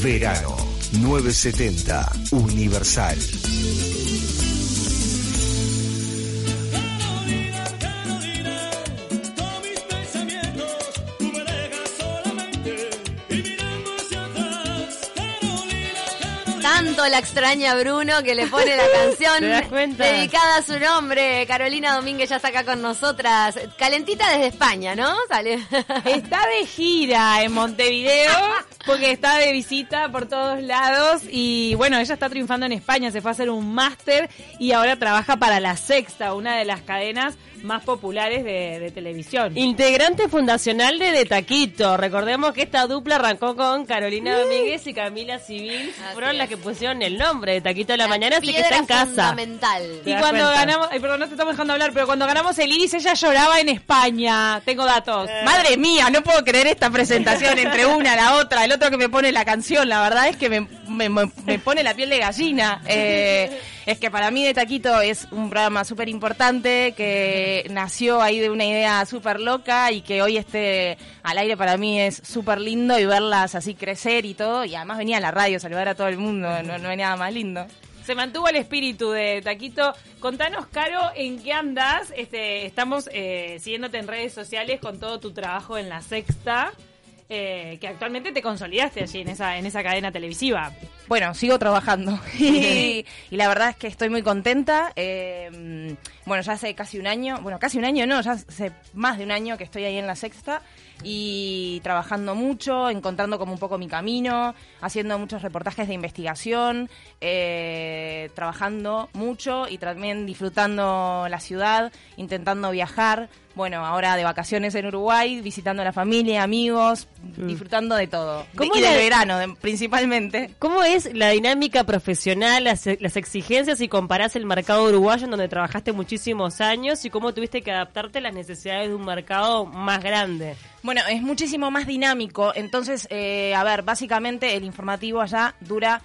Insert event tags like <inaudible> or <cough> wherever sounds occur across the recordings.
Verano 970 Universal. La extraña Bruno que le pone la <laughs> canción dedicada a su nombre. Carolina Domínguez ya está acá con nosotras. Calentita desde España, ¿no? Sale. <laughs> Está de gira en Montevideo <laughs> porque está de visita por todos lados y bueno, ella está triunfando en España, se fue a hacer un máster y ahora trabaja para La Sexta, una de las cadenas más populares de, de televisión. Integrante fundacional de De Taquito. Recordemos que esta dupla arrancó con Carolina Domínguez y Camila Civil. Así Fueron las que pusieron el nombre de Taquito de la, Mañana, así que está en casa. fundamental. Y cuando cuenta? ganamos, ay, perdón, no te estamos dejando hablar, pero cuando ganamos el Iris ella lloraba en España. Tengo datos. Madre mía, no puedo creer esta presentación entre una, la otra, el otro que me pone la canción. La verdad es que me, me- pone la piel de gallina. Eh, es que para mí De Taquito es un programa súper importante que nació ahí de una idea súper loca y que hoy esté al aire para mí es súper lindo y verlas así crecer y todo. Y además venía a la radio a saludar a todo el mundo, no, no hay nada más lindo. Se mantuvo el espíritu de Taquito. Contanos, Caro, en qué andas. Este, estamos eh, siguiéndote en redes sociales con todo tu trabajo en La Sexta, eh, que actualmente te consolidaste allí en esa, en esa cadena televisiva. Bueno, sigo trabajando <laughs> y, y la verdad es que estoy muy contenta. Eh, bueno, ya hace casi un año, bueno, casi un año no, ya hace más de un año que estoy ahí en la sexta y trabajando mucho, encontrando como un poco mi camino, haciendo muchos reportajes de investigación, eh, trabajando mucho y también disfrutando la ciudad, intentando viajar. Bueno, ahora de vacaciones en Uruguay, visitando a la familia, amigos, disfrutando de todo. ¿Cómo y la- del verano, de- principalmente. ¿Cómo es la dinámica profesional, las, las exigencias si comparás el mercado uruguayo en donde trabajaste muchísimos años y cómo tuviste que adaptarte a las necesidades de un mercado más grande? Bueno, es muchísimo más dinámico. Entonces, eh, a ver, básicamente el informativo allá dura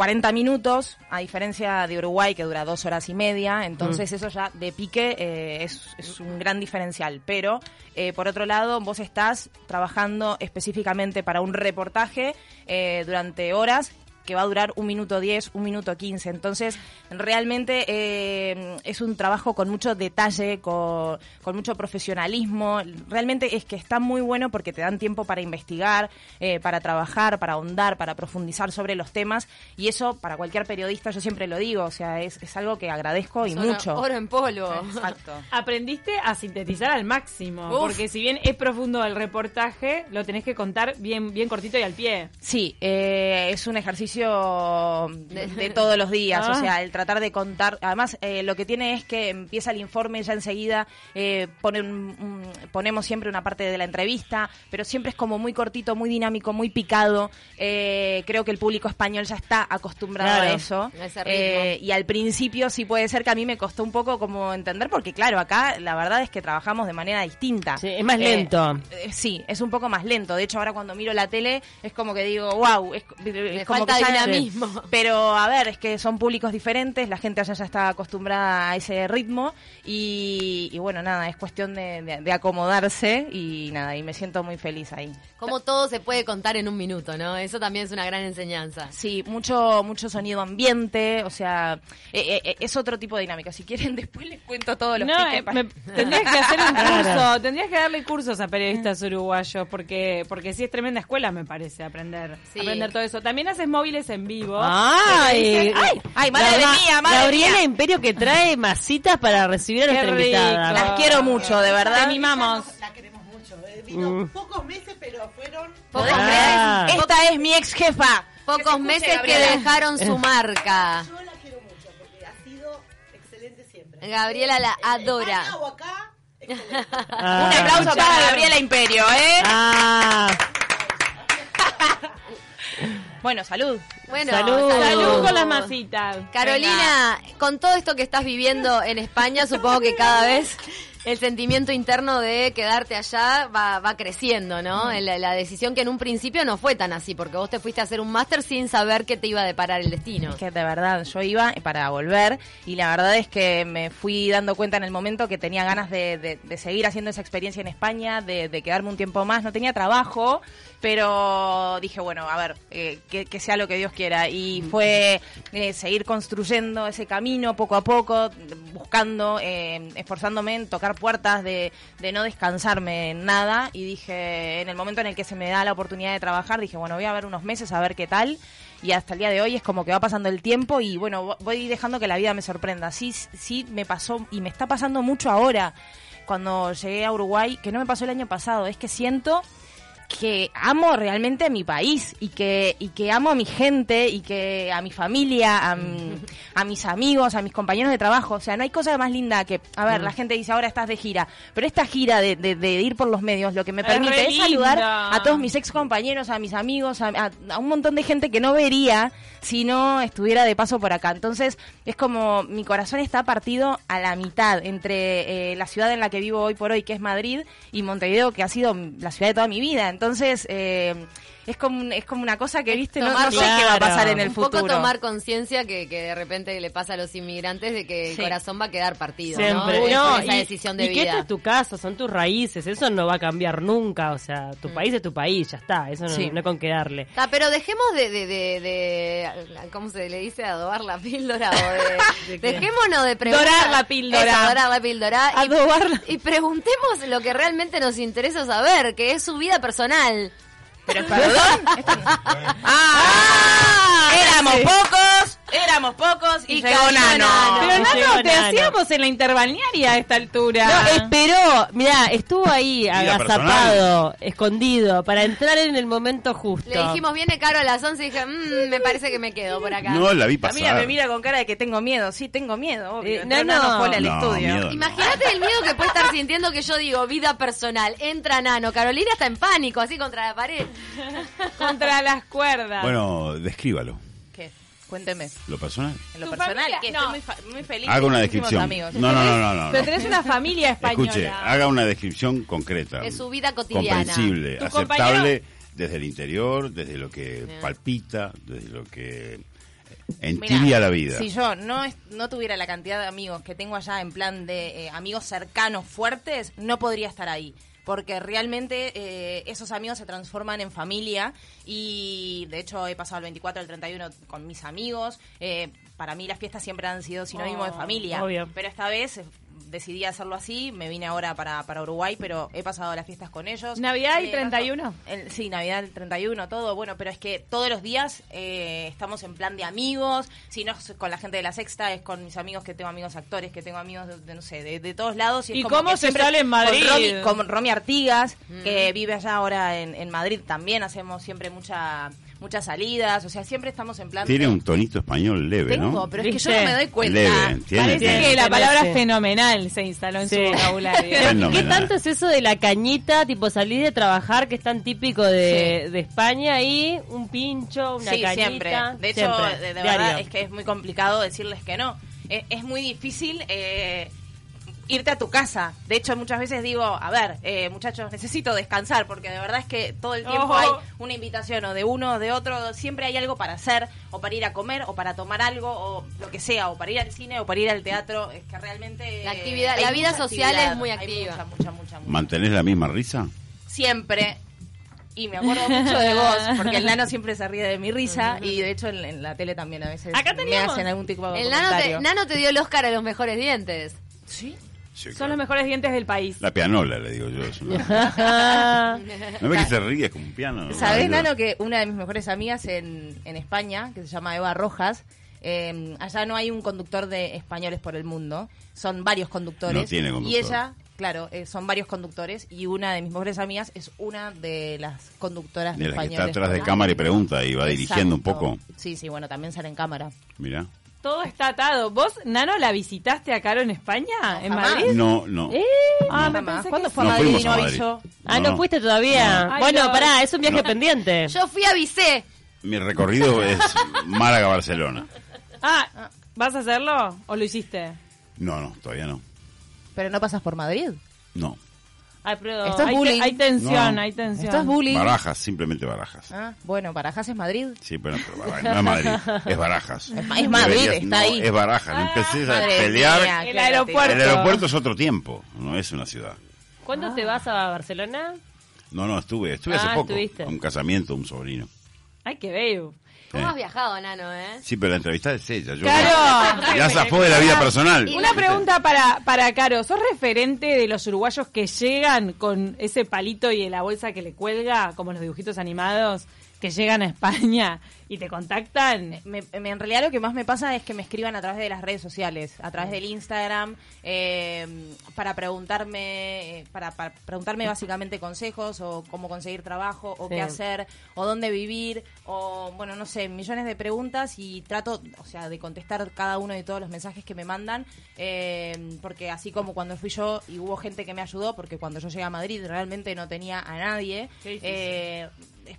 40 minutos, a diferencia de Uruguay que dura dos horas y media. Entonces, eso ya de pique eh, es, es un gran diferencial. Pero, eh, por otro lado, vos estás trabajando específicamente para un reportaje eh, durante horas que va a durar un minuto 10, un minuto 15. Entonces, realmente eh, es un trabajo con mucho detalle, con, con mucho profesionalismo. Realmente es que está muy bueno porque te dan tiempo para investigar, eh, para trabajar, para ahondar, para profundizar sobre los temas. Y eso, para cualquier periodista, yo siempre lo digo, o sea, es, es algo que agradezco y mucho. Oro en polvo. Exacto. <laughs> Aprendiste a sintetizar al máximo, Uf. porque si bien es profundo el reportaje, lo tenés que contar bien, bien cortito y al pie. Sí, eh, es un ejercicio de, de <laughs> todos los días, Ah. o sea, el tratar de contar, además eh, lo que tiene es que empieza el informe ya enseguida, eh, pone un- un- ponemos siempre una parte de la entrevista, pero siempre es como muy cortito, muy dinámico, muy picado, Eh, creo que el público español ya está acostumbrado Claro, a eso, a y al principio sí puede ser que a mí me costó un poco como entender, porque claro, acá la verdad es que trabajamos de manera distinta. Sí, es más lento. sí, es un poco más lento. De hecho, ahora cuando miro la tele es como que digo, wow, es, es como que ya- dinamismo. <laughs> Pero a ver, es que son públicos diferentes, la gente allá ya está acostumbrada a ese ritmo y, y bueno, nada, es cuestión de, de- de acomodarse y nada, y me siento muy feliz ahí. Como todo se puede contar en un minuto, ¿no? Eso también es una gran enseñanza. Sí, mucho mucho sonido ambiente, o sea, eh, eh, es otro tipo de dinámica. Si quieren, <laughs> después les cuento todos los No, eh, me- <laughs> tendrías que hacer un curso, tendrías que darle cursos a periodistas uruguayos, porque porque sí es tremenda escuela, me parece, aprender Sí. aprender todo eso. También haces móviles en vivo. ¡Ay! Ay, ay, madre La- mía, madre Gabriela mía. Imperio que trae masitas para recibir a Qué nuestra rico. invitada. Las quiero mucho, de Te verdad. mimamos. La queremos mucho. eh. Vino Mm. pocos meses, pero fueron. Pocos Ah. meses, Esta es mi ex jefa. pocos meses que dejaron su marca. Yo la quiero mucho porque ha sido excelente siempre. Gabriela la En adora. España o acá, excelente. Ah. Un aplauso para Gabriela Imperio, ¿eh? Ah, Bueno, salud. Bueno, Salud. Salud con las masitas. Carolina, con todo esto que estás viviendo en España, supongo que cada vez el sentimiento interno de quedarte allá va, va creciendo, ¿no? La, la decisión que en un principio no fue tan así, porque vos te fuiste a hacer un máster sin saber qué te iba a deparar el destino. Es que de verdad, yo iba para volver y la verdad es que me fui dando cuenta en el momento que tenía ganas de, de- de seguir haciendo esa experiencia en España, de, de quedarme un tiempo más. No tenía trabajo, pero dije, bueno, a ver, eh, que, que sea lo que Dios quiera. Y fue eh, seguir construyendo ese camino poco a poco, buscando, eh, esforzándome en tocar puertas, de, de no descansarme en nada. Y dije, en el momento en el que se me da la oportunidad de trabajar, dije, bueno, voy a ver unos meses a ver qué tal y hasta el día de hoy es como que va pasando el tiempo y bueno, vo- voy dejando que la vida me sorprenda. Sí, sí me pasó y me está pasando mucho ahora cuando llegué a Uruguay, que no me pasó el año pasado, es que siento que amo realmente a mi país y que, y que amo a mi gente y que a mi familia, a, mi- a mis amigos, a mis compañeros de trabajo. O sea, no hay cosa más linda que, a ver, la gente dice ahora estás de gira, pero esta gira de, de- de ir por los medios lo que me Es permite re es saludar a todos mis ex compañeros, a mis amigos, a, a- a un montón de gente que no vería si no estuviera de paso por acá. Entonces, es como mi corazón está partido a la mitad entre eh, la ciudad en la que vivo hoy por hoy, que es Madrid, y Montevideo, que ha sido la ciudad de toda mi vida. Entonces, eh, es como un- es como una cosa que, viste, no, no tomar- sé qué va a pasar en el un futuro. poco tomar conciencia que, que de repente le pasa a los inmigrantes de que Sí. el corazón va a quedar partido, Siempre. ¿no? No, esa y- decisión de y que esta vida. es tu casa, son tus raíces, eso no va a cambiar nunca, o sea, tu país es tu país, ya está, eso no, Sí. no hay con qué darle. Ah, pero dejemos de, de, de, de- ¿cómo se le dice? Adobar la píldora o de, <laughs> dejémonos de preguntar. Dorar la píldora. Eso, dorar la píldora. Y-. Y, preguntemos lo que realmente nos interesa saber, que es su vida personal. Pero perdón. <laughs> No- ¡Ah! Éramos pocos, éramos pocos y, Y llegó Nano. Nano. Pero Llegó Nano, te Nano. hacíamos en la interbalnearia a esta altura. No, esperó, mirá, estuvo ahí agazapado, escondido, para entrar en el momento justo. Le dijimos, viene Caro a las 11 y dije, "Mm, me parece que me quedo por acá. No, la vi pasar. Mira, me mira con cara de que tengo miedo. Sí, tengo miedo, obvio. Eh, Entró Nano. Nano Pola al No, estudio. Imagínate el miedo que puede estar sintiendo que yo digo vida personal. Entra Nano. Carolina está en pánico, así contra la pared. Contra las cuerdas. Bueno, descríbalo. Cuénteme. Lo personal. En lo personal, familia- que no. estoy muy, fa- muy feliz. Haga una descripción. amigos. No, no, no, no, no. Pero no. tenés una familia española. Escuche, haga una descripción concreta. De su vida cotidiana. Comprensible, aceptable desde el interior, desde lo que Bien. palpita, desde lo que entibia la vida. Si yo no, es- no tuviera la cantidad de amigos que tengo allá en plan de eh, amigos cercanos, fuertes, no podría estar ahí. Porque realmente eh, esos amigos se transforman en familia y de hecho he pasado el 24 al 31 con mis amigos. Eh, para mí las fiestas siempre han sido sinónimo de Oh, familia. obvio. Pero esta vez decidí hacerlo así, me vine ahora para, para Uruguay, pero he pasado las fiestas con ellos. ¿Navidad y Eh, 31? el- sí, Navidad el 31, todo. Bueno, pero es que todos los días eh, estamos en plan de amigos. Si no es con la gente de la sexta, es con mis amigos que tengo amigos actores, que tengo amigos de, de, no sé, de, de todos lados. Y, es ¿Y como cómo se sale en Madrid? Con Romy, con Romy Artigas, que vive allá ahora en, en Madrid también. Hacemos siempre mucha, muchas salidas. O sea, siempre estamos en plan Tiene de- un tonito español leve, Tengo, ¿no? pero es que yo no me doy cuenta. Leve, tiene. Parece tiene. que la palabra fenomenal se instaló en Sí. su vocabulario. <laughs> ¿Qué tanto es eso de la cañita, tipo salir de trabajar, que es tan típico de, de España, y un pincho, una sí, cañita? siempre. De hecho, Siempre, de, verdad es que es muy complicado decirles que no. Es, es muy difícil eh, irte a tu casa. De hecho, muchas veces digo, a ver, eh, muchachos, necesito descansar, porque de verdad es que todo el tiempo Ojo. hay una invitación o de uno o de otro. Siempre hay algo para hacer, o para ir a comer, o para tomar algo, o lo que sea, o para ir al cine, o para ir al teatro. Es que realmente... La actividad- la vida social actividad, es muy hay activa. mucha, mucha, mucha, mucha. ¿Mantenés la misma risa? siempre. Y me acuerdo mucho de vos, porque el nano siempre se ríe de mi risa y de hecho en, en la tele también a veces Acá me teníamos. hacen algún tipo de El nano te, comentario. nano te dio el Oscar a los mejores dientes. ¿Sí? Sí, Son claro. los mejores dientes del país. La pianola, le digo yo. una- <laughs> ¿No ves que se ríe como un piano? ¿Sabés. Nano, que una de mis mejores amigas en, en España, que se llama Eva Rojas, eh, allá no hay un conductor de españoles por el mundo, son varios conductores. No tiene Y ella, claro, eh, son varios conductores y una de mis mejores amigas es una de las conductoras De de la que españoles. está atrás de cámara y pregunta y va dirigiendo un poco. Sí, sí, bueno, también sale en cámara. Mira. Todo está atado. ¿Vos, Nano, la visitaste a Caro en España? ¿En jamás. Madrid? No, no. ¿Eh? Ah, me pensé ¿Cuándo que fue No a Madrid y no avisó? Ah, No, no, no. fuiste todavía. No. Ay, bueno, no. pará, es un viaje No. pendiente. Yo fui a Vicé. Mi recorrido <laughs> es Málaga-Barcelona. Ah, ¿vas a hacerlo o lo hiciste? No, no, todavía no. Pero no pasas por Madrid. No. Ay, pero Esto es hay, bullying. Hay tensión, No. hay tensión. Esto es bullying. Barajas, simplemente barajas. Ah, bueno, Barajas es Madrid. Sí, pero, pero Barajas, no es Madrid, es Barajas. Es es Madrid, Deberías- está no, ahí. Es Barajas, no empecés a pelear. mía, El aeropuerto. El aeropuerto es otro tiempo, no es una ciudad. ¿Cuándo te vas a Barcelona? No, no, estuve, estuve hace Ah, poco. estuviste. A un casamiento de un sobrino. Ay, qué bello. ¿Cómo has viajado, Nano, eh? Sí, pero la entrevista es ella. Yo Claro. Ya zafó de la vida personal. Una pregunta para, para Caro. ¿Sos referente de los uruguayos que llegan con ese palito y la bolsa que le cuelga, como los dibujitos animados, que llegan a España y te contactan? Me- me- en realidad lo que más me pasa es que me escriban a través de las redes sociales, a través del Instagram, eh, para preguntarme, eh, para, para preguntarme básicamente consejos o cómo conseguir trabajo o Sí. qué hacer o dónde vivir o bueno no sé millones de preguntas y trato, o sea, de contestar cada uno de todos los mensajes que me mandan, eh, porque así como cuando fui yo y hubo gente que me ayudó, porque cuando yo llegué a Madrid realmente no tenía a nadie. Qué difícil. eh,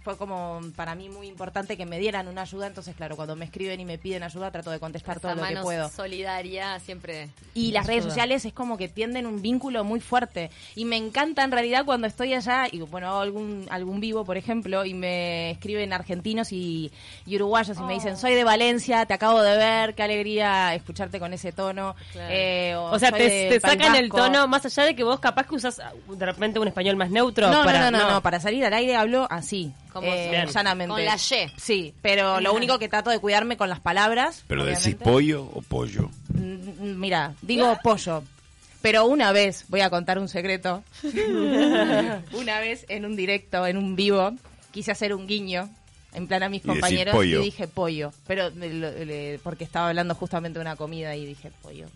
fue como para mí muy importante que me dieran una ayuda, entonces claro, cuando me escriben y me piden ayuda trato de contestar todo lo que puedo. solidaria siempre. Y las redes sociales es como que tienden un vínculo muy fuerte. Y me encanta en realidad cuando estoy allá, y bueno, hago algún, algún vivo, por ejemplo, y me escriben argentinos y, y uruguayos y me dicen, soy de Valencia, te acabo de ver, qué alegría escucharte con ese tono. Claro. Eh, O sea, te, sacan el tono, más allá de que vos capaz que usas ah, de repente un español más neutro. No, para, no, no, no, no, para salir al aire hablo así, Como eh, llanamente. Con la Y. Sí, pero lo único que trato de cuidarme con las palabras. Pero decís obviamente. pollo o pollo. Mm, Mira, digo pollo. Pero una vez, voy a contar un secreto. <laughs> una vez en un directo, en un vivo, quise hacer un guiño en plan a mis Y compañeros pollo. y dije pollo. Pero lo- le- porque estaba hablando justamente de una comida y dije pollo.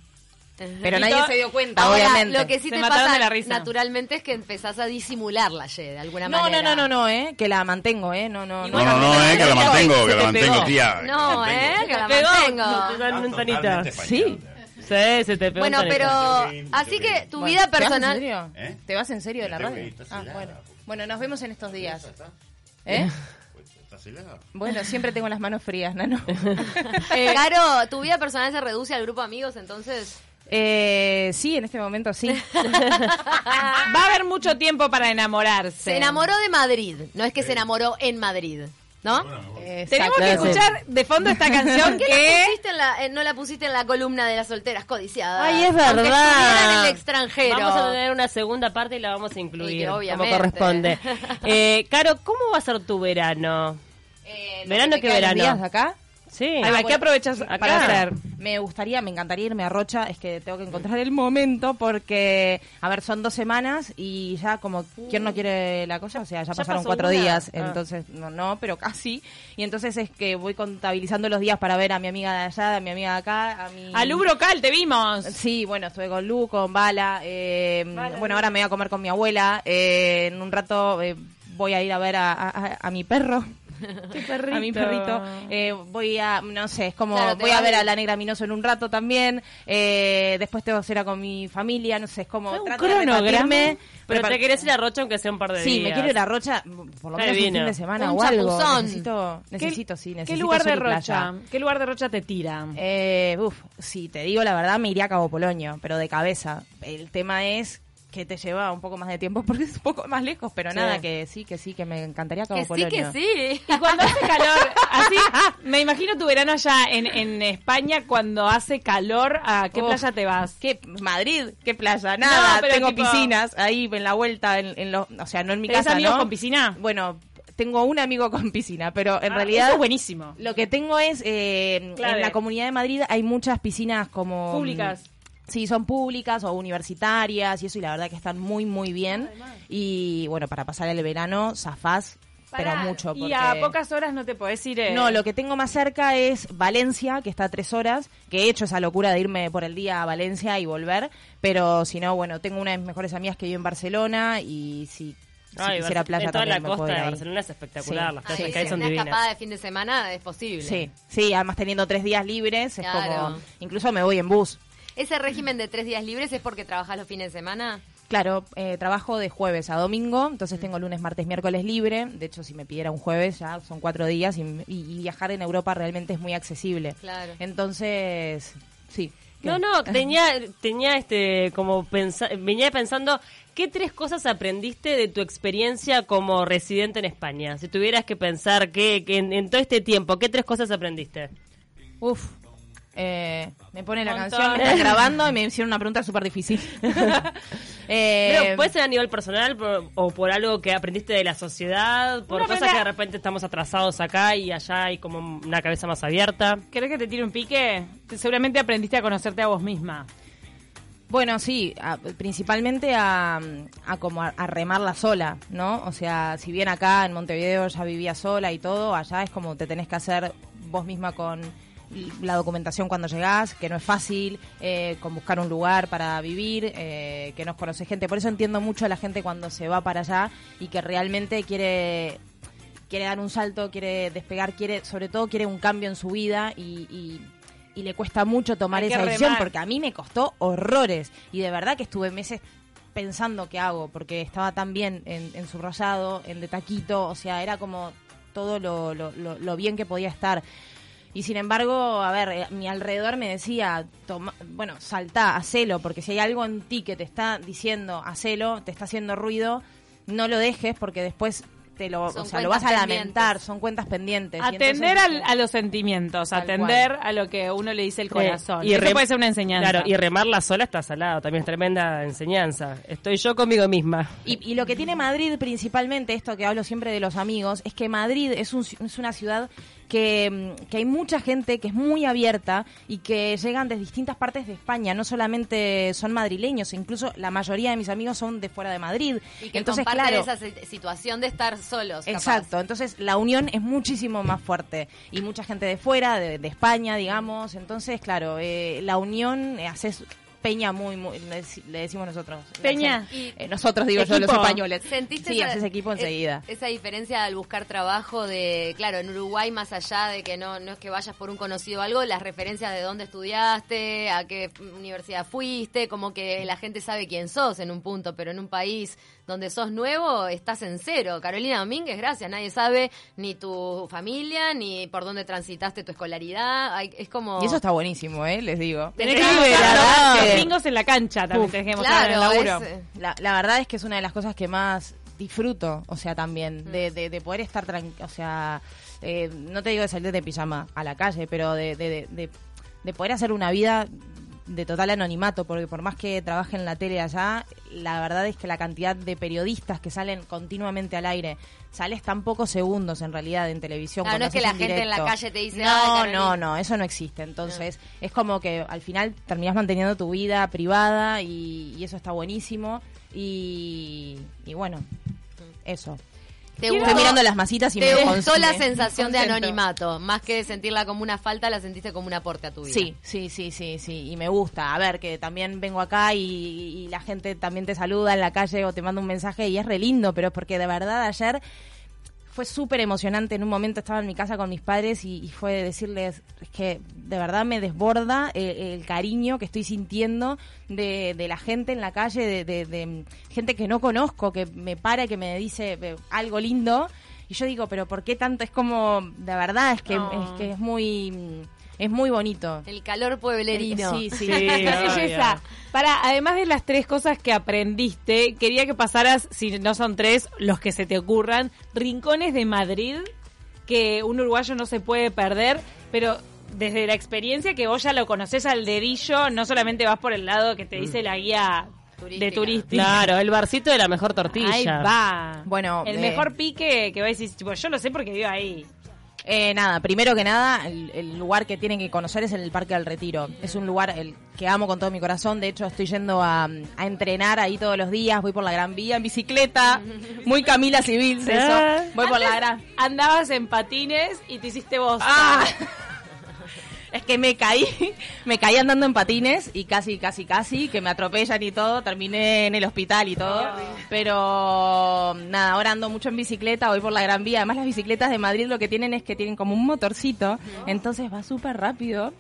Pero Y nadie se dio cuenta, Ahora, obviamente. lo que sí Se te pasa de la risa. naturalmente es que empezás a disimular la de alguna no, no, manera. no, no, no, eh, que la mantengo, eh, no, no, No, no, no, eh, que la mantengo, que la mantengo, tía. No. ¿eh? Que la Pegó, mantengo. Sí. Sí, se te pegó Bueno, pero así que tu vida ¿Te vas en personal... serio? ¿Eh? ¿Te vas en serio de la radio? Ah, bueno. Bueno, nos vemos en estos días. ¿Eh? Pues. Bueno, siempre tengo las manos frías, Nano. <laughs> Eh, Caro, ¿tu vida personal se reduce al grupo de amigos entonces? Eh, sí, en este momento sí. <laughs> Va a haber mucho tiempo para enamorarse. Se enamoró de Madrid, no es que se enamoró en Madrid, ¿no? Tenemos que escuchar de fondo esta <laughs> canción ¿Qué que... la pusiste en la- eh, no la pusiste en la columna de las solteras codiciadas? Ay, es verdad. en el extranjero. Vamos a tener una segunda parte y la vamos a Y incluir como corresponde. <laughs> Eh, Caro, ¿cómo va a ser tu verano? Eh, ¿Verano que qué verano? días de acá? Sí. ¿qué bueno. aprovechas Acá. para hacer? Me gustaría, me encantaría irme a Rocha, es que tengo que encontrar el momento porque, a ver, son dos semanas y ya como, ¿quién no quiere la cosa? O sea, ya, ¿Ya pasaron cuatro una? días, Ah. entonces, no, no, pero casi. Y entonces es que voy contabilizando los días para ver a mi amiga de allá, a mi amiga de acá, a mi... A Lu Brocal, te vimos. Sí, bueno, estuve con Lu, con Bala. eh, bueno, ahora me voy a comer con mi abuela. eh, en un rato eh, voy a ir a ver a, a- a mi perro. <laughs> A mi perrito. Eh, voy a, no sé, es como, Claro, voy a ver a la negra Minoso en un rato también. eh, después tengo cena con mi familia, no sé, es como Es un cronograma. Pero te querés ir a Rocha aunque sea un par de Sí, días. me quiero ir a Rocha, por lo menos un fin de semana Un o algo. chapuzón. Necesito, ¿Qué- necesito, sí, necesito ¿Qué lugar de playa. Rocha? ¿Qué lugar de Rocha te tira? Eh, uf, si te digo la verdad, me iría a Cabo Polonio, pero de cabeza. El tema es que te lleva un poco más de tiempo <laughs> porque es un poco más lejos, pero Sí. nada, que sí, que sí, que me encantaría Cabo Que sí, que sí. Y cuando hace calor, así, <laughs> me imagino tu verano allá en, en España, cuando hace calor, ¿a qué playa te vas? ¿Qué? Madrid, ¿qué playa? Nada, pero tengo tipo- piscinas ahí en la vuelta, en, en lo- o sea, no en mi ¿Tenés casa, amigos ¿no? con piscina? Bueno, tengo un amigo con piscina, pero en Ah, realidad... eso es buenísimo. Lo que tengo es, eh, en la Comunidad de Madrid hay muchas piscinas como... Públicas. Sí, son públicas o universitarias y eso, y la verdad que están muy, muy bien. Y bueno, para pasar el verano, zafás, pero mucho. Y porque- a pocas horas no te podés ir. eh, No, lo que tengo más cerca es Valencia, que está a tres horas, que he hecho esa locura de irme por el día a Valencia y volver, pero si no, bueno, tengo una de mis mejores amigas que vive en Barcelona y si, si Ay, quisiera playa en toda también la me costa de. Barcelona es espectacular, Sí. las playas sí, que hay sí, son una divinas. escapada de fin de semana es posible. Sí, sí, además teniendo tres días libres, es Claro. como, incluso me voy en bus. ¿Ese régimen de tres días libres es porque trabajas los fines de semana? Claro, eh, trabajo de jueves a domingo, entonces tengo lunes, martes, miércoles libre. De hecho, si me pidiera un jueves, ya son cuatro días y, y- y viajar en Europa realmente es muy accesible. Claro. Entonces, sí. No, no, <laughs> tenía, tenía este, como pensa, venía pensando, ¿qué tres cosas aprendiste de tu experiencia como residente en España? Si tuvieras que pensar que, que en, en todo este tiempo, ¿qué tres cosas aprendiste? Uf. Eh, me pone la canción, me grabando y me hicieron una pregunta súper difícil. <laughs> Eh, Pero puede ser a nivel personal por- o por algo que aprendiste de la sociedad, por cosas que de repente estamos atrasados acá y allá hay como una cabeza más abierta. ¿Querés que te tire un pique? Seguramente aprendiste a conocerte a vos misma. Bueno, sí, a- principalmente a, a como a, a remarla sola, ¿no? O sea, si bien acá en Montevideo ya vivía sola y todo, allá es como te tenés que hacer vos misma con la documentación cuando llegás, que no es fácil, eh, con buscar un lugar para vivir, eh, que no conoce gente. Por eso entiendo mucho a la gente cuando se va para allá y que realmente quiere quiere dar un salto, quiere despegar, quiere, sobre todo quiere un cambio en su vida y, y- y le cuesta mucho tomar esa decisión remar. porque a mí me costó horrores y de verdad que estuve meses pensando qué hago porque estaba tan bien en, en subrayado, en de taquito, o sea, era como todo lo, lo, lo- lo bien que podía estar. Y sin embargo, a ver, eh, mi alrededor me decía, toma, bueno, saltá, hacelo, porque si hay algo en ti que te está diciendo, hacelo, te está haciendo ruido, no lo dejes porque después te lo, Son o sea, lo vas a lamentar, pendientes. son cuentas pendientes. Atender entonces, al- a los sentimientos, atender a lo que uno le dice el corazón. y Y Eso puede ser una enseñanza. Claro, y remarla sola está salado, también es tremenda enseñanza. Estoy yo conmigo misma. Y, y lo que tiene Madrid principalmente, esto que hablo siempre de los amigos, es que Madrid es, un es una ciudad que, mm, que hay mucha gente que es muy abierta y que llegan de distintas partes de España, no solamente son madrileños, incluso la mayoría de mis amigos son de fuera de Madrid. Y que Entonces, comparten claro, esa si- situación de estar solos. capaz. Exacto, entonces la unión es muchísimo más fuerte y mucha gente de fuera, de, de España, digamos, entonces claro, eh, la unión eh, haces peña muy, muy le, dec- le decimos nosotros. Peña. Y- eh, nosotros digo yo los españoles. ¿Sentiste sí, esa, haces equipo enseguida. Esa diferencia al buscar trabajo de, claro, en Uruguay más allá de que no, no es que vayas por un conocido o algo, las referencias de dónde estudiaste, a qué universidad fuiste, como que la gente sabe quién sos en un punto, pero en un país donde sos nuevo estás en cero. Carolina Domínguez, gracias, nadie sabe ni tu familia, ni por dónde transitaste tu escolaridad, Hay- es como... Y eso está buenísimo, ¿eh? Les digo. Tenés que verdad los que- domingos en la cancha también Uf, que demostrar en el Claro, laburo. es, La, la verdad es que es una de las cosas que más disfruto, o sea, también, de, de, de poder estar tranquilo, o sea, eh, no te digo de salir de pijama a la calle, pero de, de, de, de- de poder hacer una vida de total anonimato, porque por más que trabaje en la tele allá, la verdad es que la cantidad de periodistas que salen continuamente al aire, sales tan pocos segundos en realidad en televisión. Cuando no es que la gente en la calle te dice, "Ay, No, Carolina". no, no, eso no existe. Entonces, es como que al final terminás manteniendo tu vida privada y, y eso está buenísimo. Y, y bueno, eso. ¿Te Estoy gustó- mirando las masitas y ¿Te me gustó cons- la sensación de anonimato? Más que sentirla como una falta, la sentiste como un aporte a tu vida. Sí, sí, sí, sí, sí, y me gusta. A ver, que también vengo acá y, y la gente también te saluda en la calle o te manda un mensaje y es re lindo, pero es porque de verdad ayer fue súper emocionante. En un momento estaba en mi casa con mis padres y, y fue decirles es que de verdad me desborda el, el cariño que estoy sintiendo de, de la gente en la calle, de, de- de gente que no conozco, que me para y que me dice eh, algo lindo. Y yo digo, pero ¿por qué tanto? Es como, de verdad, es que, No. es, que es muy... Es muy bonito. El calor pueblerino. Sí, sí. <laughs> Sí, belleza. Para, además de las tres cosas que aprendiste, quería que pasaras, si no son tres, los que se te ocurran, rincones de Madrid que un uruguayo no se puede perder, pero desde la experiencia que vos ya lo conocés al dedillo, no solamente vas por el lado que te dice la guía Turística. de turística. Claro, el barcito de la mejor tortilla. Ahí va. Bueno, el eh, mejor pique que va a decir, tipo, yo lo sé porque vivo ahí. Eh, nada, primero que nada, el, el lugar que tienen que conocer es el Parque del Retiro. Es un lugar el que amo con todo mi corazón. De hecho, estoy yendo a, a entrenar ahí todos los días. Voy por la Gran Vía en bicicleta. Muy Camila Civil, Ah. eso. Voy por la Gran... Andabas en patines y te hiciste vos. ¡Ah! <laughs> Es que me caí, <laughs> me caí andando en patines y casi, casi, casi, que me atropellan y todo, terminé en el hospital y todo. Pero nada, ahora ando mucho en bicicleta, voy por la Gran Vía. Además las bicicletas de Madrid lo que tienen es que tienen como un motorcito, entonces va súper rápido.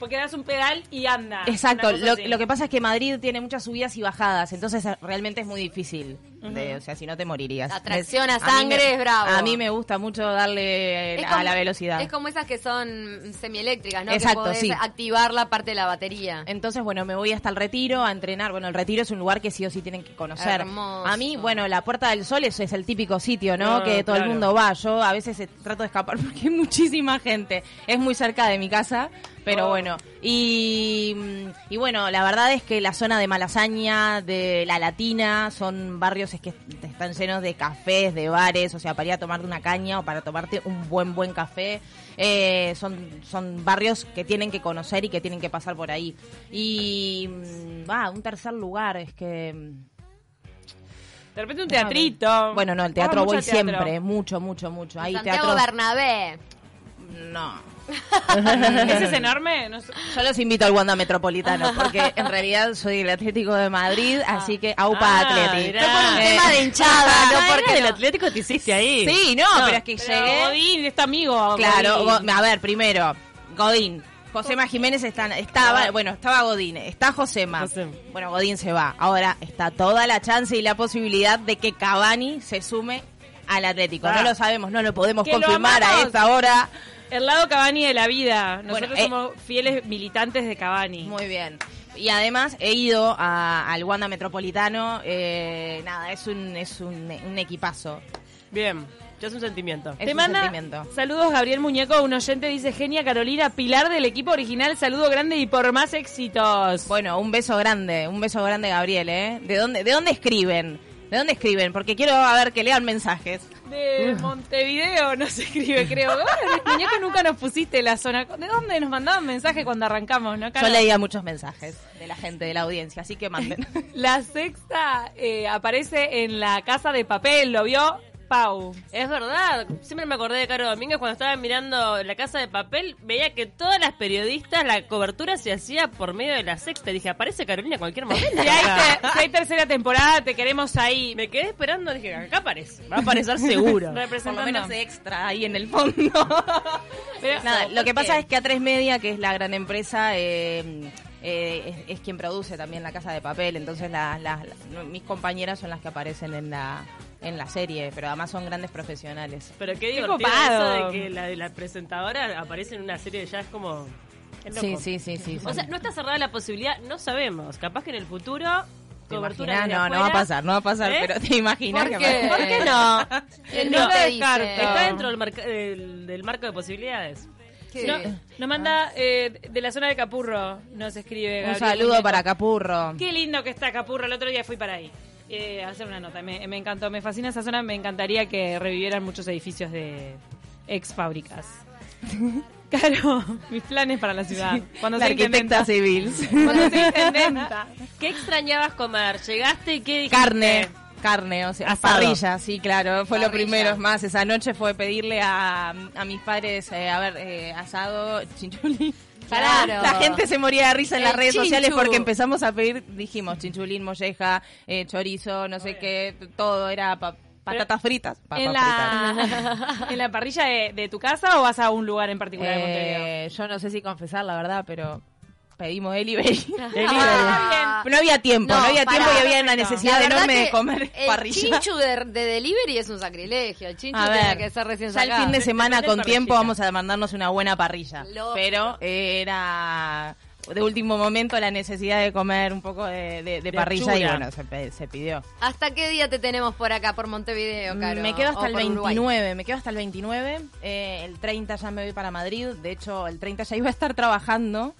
Porque das un pedal y anda. Exacto, lo, lo que pasa es que Madrid tiene muchas subidas y bajadas, entonces realmente es muy difícil. De- o sea, si no te morirías. La tracción a sangre me- es bravo. A mí me gusta mucho darle a la velocidad. Es como esas que son semieléctricas, ¿no? Exacto, que podés sí. activar la parte de la batería. Entonces, bueno, me voy hasta el retiro a entrenar. Bueno, el retiro es un lugar que sí o sí tienen que conocer. Hermoso. A mí, bueno, la Puerta del Sol es, es el típico sitio, ¿no? Ah, que todo el mundo va. Yo a veces eh, trato de escapar <laughs> porque hay muchísima gente. Es muy cerca de mi casa, pero Oh. bueno. Y, mm, y bueno, la verdad es que la zona de Malasaña, de La Latina, son barrios es que están llenos de cafés, de bares, o sea, para ir a tomarte una caña o para tomarte un buen, buen café. Eh, son, son barrios que tienen que conocer y que tienen que pasar por ahí. Y, mm, va, un tercer lugar es que... mm, De repente un teatrito. Bueno, no, el Vamos teatro voy teatro. siempre, mucho, mucho, mucho. Hay Santiago teatros... Bernabé. No. ¿Ese es <laughs> enorme? No sé. Yo los invito al Wanda Metropolitano, porque en realidad soy el Atlético de Madrid, así que AUPA Ah, Atleti. mirá. Fue por un Eh, tema de hinchada, Ah, <laughs> no porque no. Atlético te hiciste ahí. Sí, no, pero es que Pero llegué... Godín, es tu amigo. Claro, Godín. A ver, primero, Godín. Josema Jiménez está, estaba, bueno, estaba Godín, está Josema. Josema. Bueno, Godín se va. Ahora está toda la chance y la posibilidad de que Cavani se sume al Atlético. Ah. No lo sabemos, no lo podemos lo confirmar a esta hora. El lado Cavani de la vida. Nosotros Bueno, eh, somos fieles militantes de Cavani. Muy bien. Y además he ido a- al Wanda Metropolitano. eh, nada, es un, es un, un equipazo. Bien, ya es un sentimiento. Es Te un manda sentimiento. saludos Gabriel Muñeco, un oyente dice Genia Carolina, pilar del equipo original, saludo grande y por más éxitos. Bueno, un beso grande, un beso grande, Gabriel, ¿eh? ¿De dónde, de dónde escriben? ¿De dónde escriben? Porque quiero a ver que lean mensajes. De Montevideo no se escribe, creo. Bueno, Muñeco nunca nos pusiste la zona. ¿De dónde nos mandaban mensaje cuando arrancamos, no, Yo leía muchos mensajes de la gente de la audiencia, así que manden. <laughs> La sexta eh, aparece en la casa de papel, ¿lo vio? Pau. Es verdad, siempre me acordé de Caro Domínguez cuando estaba mirando La Casa de Papel, veía que todas las periodistas, la cobertura se hacía por medio de la sexta. Dije, aparece Carolina en cualquier momento. Si hay, te- si hay tercera temporada, te queremos ahí. Me quedé esperando, dije, acá aparece, va a aparecer seguro. <laughs> Por lo Representando. menos de extra ahí en el fondo. <laughs> Pero- Nada, lo que ¿por pasa es que A3 Media, que es la gran empresa, eh, eh, es, es quien produce también La Casa de Papel. Entonces la- la- la- mis compañeras son las que aparecen en la, en la serie, pero además son grandes profesionales. Pero qué divertido copado. eso de que la, la presentadora aparece en una serie ya es como... es. Sí, sí, sí, sí. O sea, no está cerrada la posibilidad, no sabemos. Capaz que en el futuro... ¿Te Cobertura No, no va a pasar, no va a pasar, ¿Eh? pero te imaginas ¿Por que qué? ¿Por qué no? ¿Quién <laughs> No no lo te descarto. dice? Está dentro del, marca- del, del marco de posibilidades. ¿Qué? No, nos manda eh, de la zona de Capurro, nos escribe Un Gabriel saludo para Capurro. Qué lindo que está Capurro, el otro día fui para ahí. Eh, hacer una nota, me, me encantó, me fascina esa zona, me encantaría que revivieran muchos edificios de ex fábricas. <laughs> Claro, mis planes para la ciudad. Cuando La arquitecta civil. Cuando. <laughs> ¿Qué extrañabas comer? ¿Llegaste y qué? Carne. Carne, o sea, Asado. parrilla, sí, claro, fue lo Parrilla. primero. Es más, esa noche fue pedirle a, a mis padres, eh, a ver, eh, asado, chinchulín. Claro. La gente se moría de risa en las redes sociales porque empezamos a pedir, dijimos, chinchulín, molleja, eh, chorizo, no sé qué, todo era pa- patatas fritas. papas ¿En la, <laughs> ¿En la parrilla de, de tu casa o vas a un lugar en particular de Montevideo? Eh, yo no sé si confesar la verdad, pero pedimos delivery. <laughs> Ah, no había tiempo, no, había tiempo y había una necesidad La enorme de comer el parrilla. chinchu de, de delivery es un sacrilegio. El chinchu A tiene ver, que ser recién ya el fin de semana Depende con tiempo vamos a mandarnos una buena parrilla. Lógico. Pero era de último momento la necesidad de comer un poco de, de- de De parrilla y bueno, se, pidió. ¿Hasta qué día te tenemos por acá, por Montevideo, Caro? Me quedo hasta O el por Uruguay? 29, me quedo hasta el 29. eh, el 30 ya me voy para Madrid. De hecho, el 30 ya iba a estar trabajando.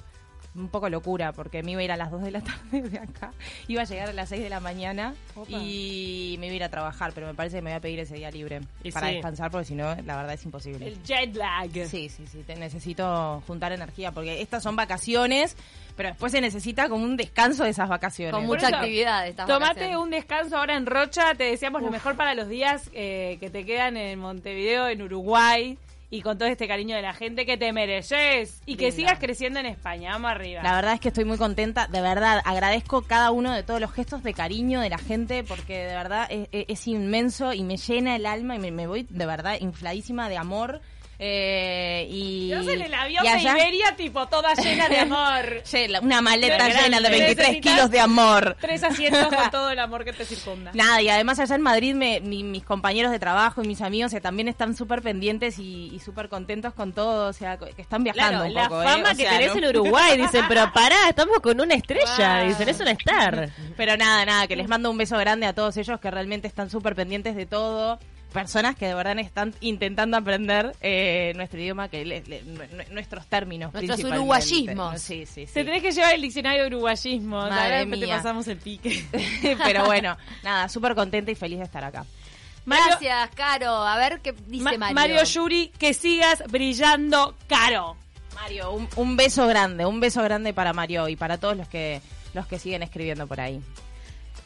Un poco locura, porque me iba a ir a las 2 de la <laughs> tarde de acá. Iba a llegar a las 6 de la mañana y me iba a ir a trabajar, pero me parece que me voy a pedir ese día libre Y para sí. descansar, porque si no, la verdad es imposible. El jet lag. Sí, sí, sí, te necesito juntar energía, porque estas son vacaciones, pero después se necesita como un descanso de esas vacaciones. Con mucha eso, actividad. Estas Tomate vacaciones. un descanso ahora en Rocha. Te deseamos lo mejor para los días eh, que te quedan en Montevideo, en Uruguay. Y con todo este cariño de la gente que te mereces. Y que sigas creciendo en España. Vamos arriba. La verdad es que estoy muy contenta, de verdad, agradezco cada uno de todos los gestos de cariño de la gente, porque de verdad es, es- es inmenso y me llena el alma y me, me voy de verdad infladísima de amor Eh, y, Yo en el avión de Iberia, tipo, toda llena de amor. <laughs> Una maleta Grande. llena de 23 Necesitas kilos de amor. Tres asientos con <laughs> todo el amor que te circunda. Nada, y además allá en Madrid me- mi- mis compañeros de trabajo y mis amigos que también están súper pendientes y, y súper contentos con todo, o sea, que están viajando Claro, un la. ¿eh? fama O que sea, tenés ¿no? en Uruguay. Dicen, <laughs> pero pará, estamos con una estrella. Dicen, es una star. Pero nada, nada, que les mando un beso grande a todos ellos que realmente están súper pendientes de todo. Personas que de verdad están intentando aprender eh, nuestro idioma, que le- le- nu- nu- nuestros términos. Nuestros uruguayismos. Sí, sí, sí. Te tenés que llevar el diccionario de uruguayismo. Madre después te mía. pasamos el pique. <laughs> Pero bueno, nada, súper contenta y feliz de estar acá. Mario- Gracias, Caro. A ver qué dice Ma- Mario. Yuri, que sigas brillando caro. Mario, un, un beso grande, un beso grande para Mario y para todos los que los que siguen escribiendo por ahí.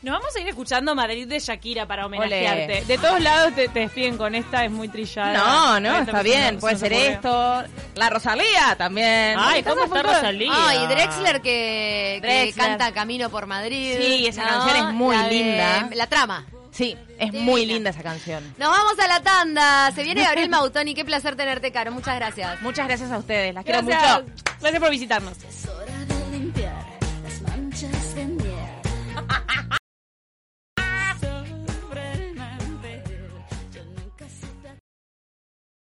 Nos vamos a ir escuchando Madrid de Shakira para homenajearte. De todos lados te, te despiden con esta, es muy trillada. No, no, está bien, puede ser esto. La Rosalía también. Ay, ¿cómo está Rosalía? Ah, y Drexler que, canta Camino por Madrid. Sí, esa ¿no? canción es muy La de- linda. La trama. Sí, es Divina. muy linda esa canción. Nos vamos a la tanda. Se viene Gabriel Mautoni. Qué placer tenerte, Caro. Muchas gracias. Muchas gracias a ustedes, las quiero Gracias. mucho. Gracias por visitarnos.